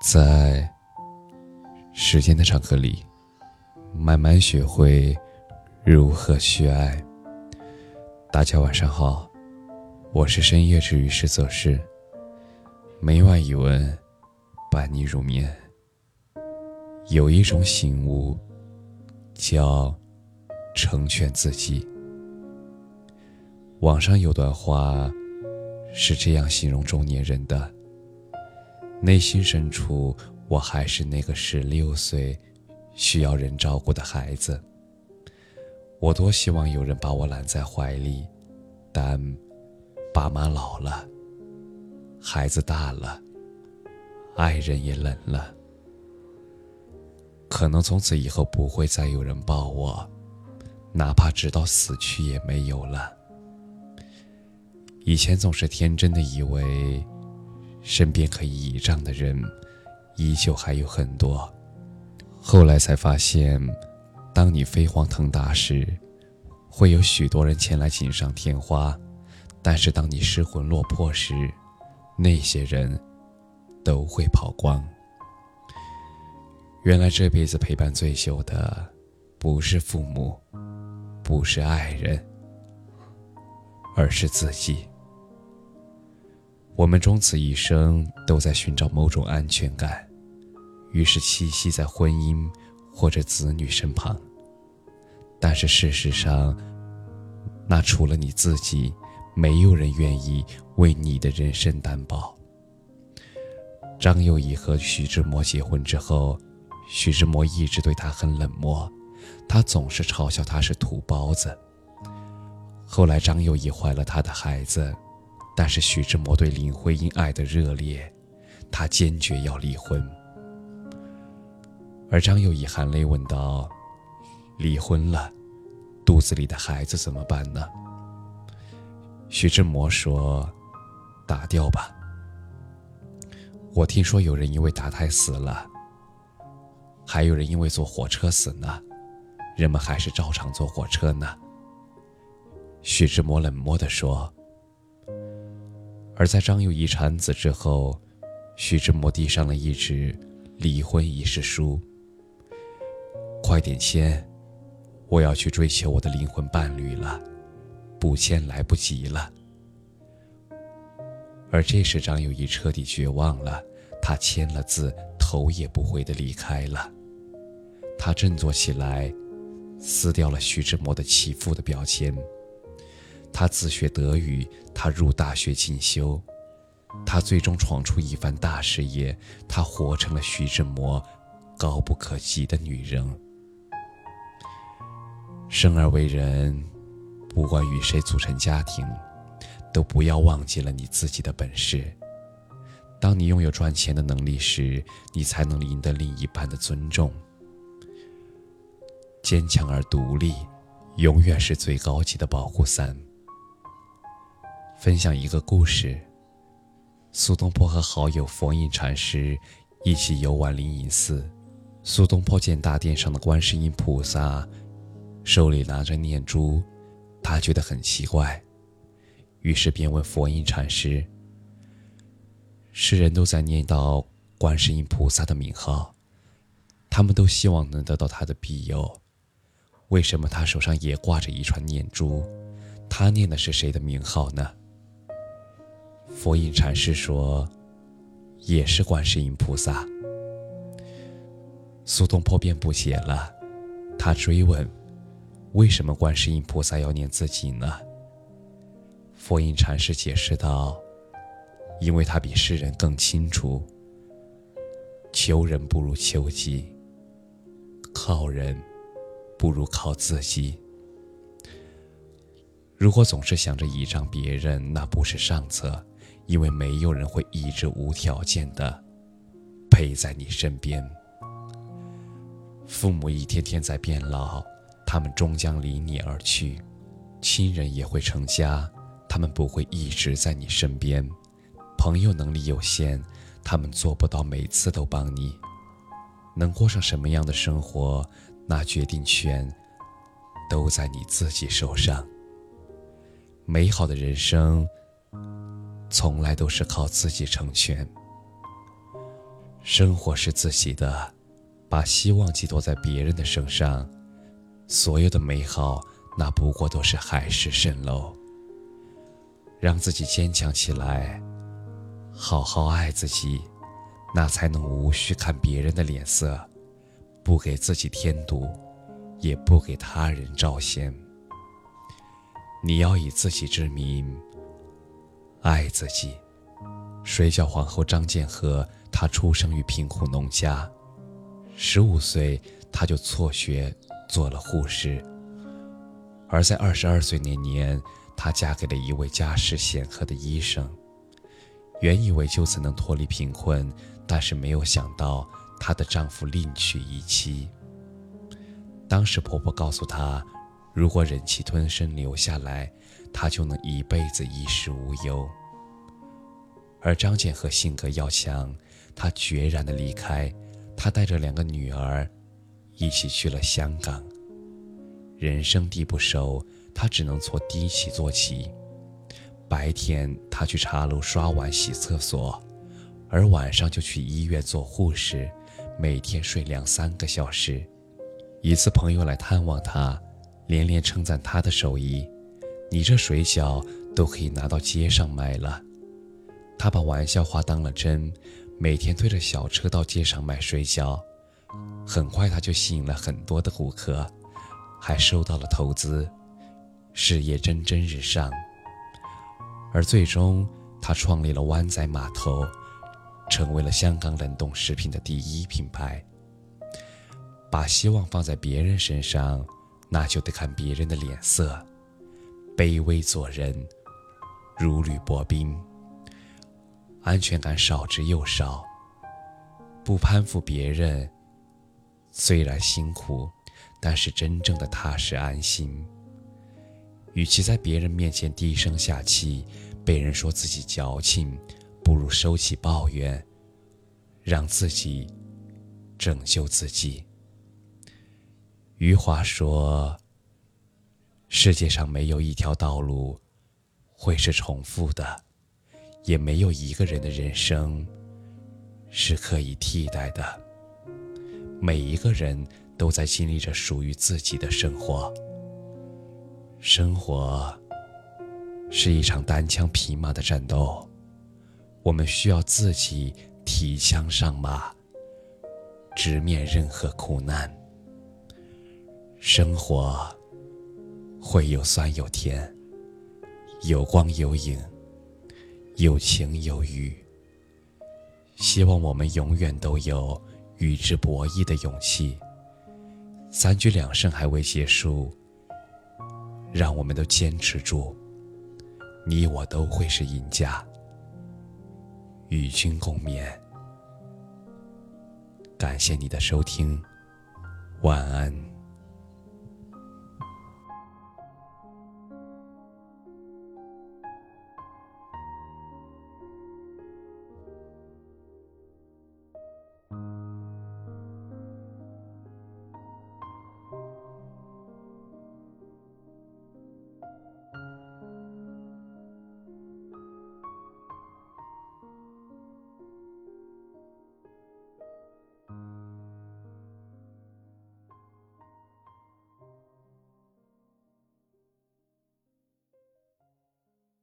在时间的长河里，慢慢学会如何去爱。大家晚上好，我是深夜治愈师则是每晚一问，伴你入眠。有一种醒悟，叫成全自己。网上有段话是这样形容中年人的。内心深处，我还是那个十六岁需要人照顾的孩子。我多希望有人把我揽在怀里，但爸妈老了，孩子大了，爱人也冷了，可能从此以后不会再有人抱我，哪怕直到死去也没有了。以前总是天真的以为。身边可以倚仗的人，依旧还有很多。后来才发现，当你飞黄腾达时，会有许多人前来锦上添花；但是当你失魂落魄时，那些人都会跑光。原来这辈子陪伴最久的，不是父母，不是爱人，而是自己。我们终此一生都在寻找某种安全感，于是栖息在婚姻或者子女身旁。但是事实上，那除了你自己，没有人愿意为你的人生担保。张幼仪和徐志摩结婚之后，徐志摩一直对她很冷漠，他总是嘲笑她是土包子。后来张幼仪怀了他的孩子。但是徐志摩对林徽因爱的热烈，他坚决要离婚。而张幼仪含泪问道：“离婚了，肚子里的孩子怎么办呢？”徐志摩说：“打掉吧。”我听说有人因为打胎死了，还有人因为坐火车死呢，人们还是照常坐火车呢。徐志摩冷漠地说。而在张幼仪产子之后，徐志摩递上了一纸离婚仪式书。快点签，我要去追求我的灵魂伴侣了，不签来不及了。而这时，张幼仪彻底绝望了，她签了字，头也不回的离开了。她振作起来，撕掉了徐志摩的弃妇的标签。他自学德语，他入大学进修，他最终闯出一番大事业。他活成了徐志摩高不可及的女人。生而为人，不管与谁组成家庭，都不要忘记了你自己的本事。当你拥有赚钱的能力时，你才能赢得另一半的尊重。坚强而独立，永远是最高级的保护伞。分享一个故事：苏东坡和好友佛印禅师一起游玩灵隐寺。苏东坡见大殿上的观世音菩萨手里拿着念珠，他觉得很奇怪，于是便问佛印禅师：“世人都在念叨观世音菩萨的名号，他们都希望能得到他的庇佑，为什么他手上也挂着一串念珠？他念的是谁的名号呢？”佛印禅师说：“也是观世音菩萨。”苏东坡便不解了，他追问：“为什么观世音菩萨要念自己呢？”佛印禅师解释道：“因为他比世人更清楚，求人不如求己，靠人不如靠自己。如果总是想着倚仗别人，那不是上策。”因为没有人会一直无条件的陪在你身边。父母一天天在变老，他们终将离你而去；亲人也会成家，他们不会一直在你身边。朋友能力有限，他们做不到每次都帮你。能过上什么样的生活，那决定权都在你自己手上。美好的人生。从来都是靠自己成全。生活是自己的，把希望寄托在别人的身上，所有的美好那不过都是海市蜃楼。让自己坚强起来，好好爱自己，那才能无需看别人的脸色，不给自己添堵，也不给他人招嫌。你要以自己之名爱自己。水饺皇后张建和，她出生于贫苦农家，十五岁她就辍学做了护士。而在二十二岁那年，她嫁给了一位家世显赫的医生。原以为就此能脱离贫困，但是没有想到她的丈夫另娶一妻。当时婆婆告诉她，如果忍气吞声留下来，他就能一辈子衣食无忧。而张建和性格要强，他决然的离开，他带着两个女儿，一起去了香港。人生地不熟，他只能从低起做起。白天他去茶楼刷碗洗厕所，而晚上就去医院做护士，每天睡两三个小时。一次朋友来探望他，连连称赞他的手艺：“你这水饺都可以拿到街上卖了。”他把玩笑话当了真，每天推着小车到街上卖水饺，很快他就吸引了很多的顾客，还收到了投资，事业蒸蒸日上。而最终，他创立了湾仔码头，成为了香港冷冻食品的第一品牌。把希望放在别人身上，那就得看别人的脸色。卑微做人，如履薄冰。安全感少之又少。不攀附别人，虽然辛苦，但是真正的踏实安心。与其在别人面前低声下气，被人说自己矫情，不如收起抱怨，让自己拯救自己。余华说：“世界上没有一条道路会是重复的。”也没有一个人的人生是可以替代的。每一个人都在经历着属于自己的生活。生活是一场单枪匹马的战斗，我们需要自己提枪上马，直面任何苦难。生活会有酸有甜，有光有影。有晴有雨，希望我们永远都有与之博弈的勇气。三局两胜还未结束，让我们都坚持住，你我都会是赢家。与君共勉。感谢你的收听，晚安。